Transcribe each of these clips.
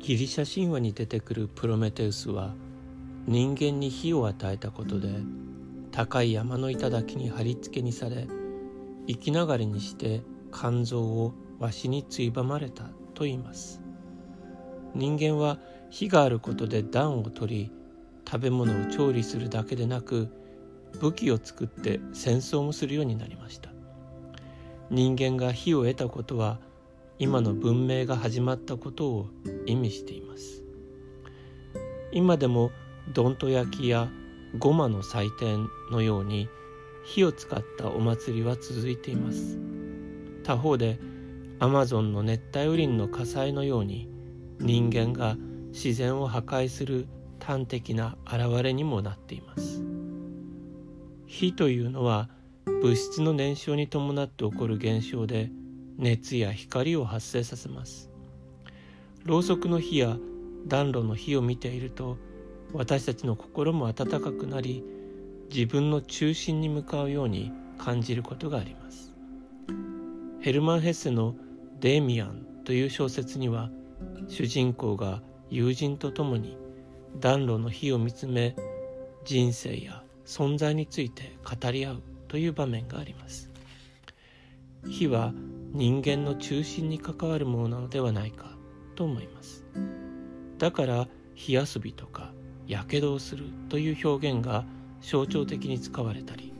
ギリシャ神話に出てくるプロメテウスは人間に火を与えたことで高い山の頂に貼り付けにされ生きながらにして肝臓をわしについばまれたと言います。人間は火があることで暖を取り食べ物を調理するだけでなく武器を作って戦争もするようになりました。人間が火を得たことは今の文明が始まったことを意味しています。今でもどんと焼きやごまの祭典のように火を使ったお祭りは続いています。他方でアマゾンの熱帯雨林の火災のように人間が自然を破壊する端的な現れにもなっています。火というのは物質の燃焼に伴って起こる現象で熱や光を発生させます。ろうそくの火や暖炉の火を見ていると私たちの心も温かくなり自分の中心に向かうように感じることがあります。ヘルマン・ヘッセの「デーミアン」という小説には主人公が友人と共に暖炉の火を見つめ人生や存在について語り合うという場面があります。火は人間の中心に関わるものなのではないかと思います。だから火遊びとかやけどをするという表現が象徴的に使われたり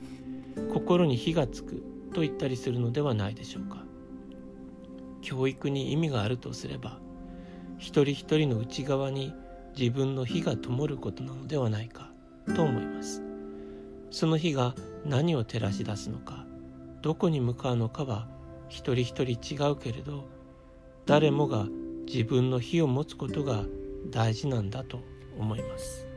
心に火がつくと言ったりするのではないでしょうか。教育に意味があるとすれば一人一人の内側に自分の火が灯ることなのではないかと思います。その火が何を照らし出すのかどこに向かうのかは一人一人違うけれど誰もが自分の火を持つことが大事なんだと思います。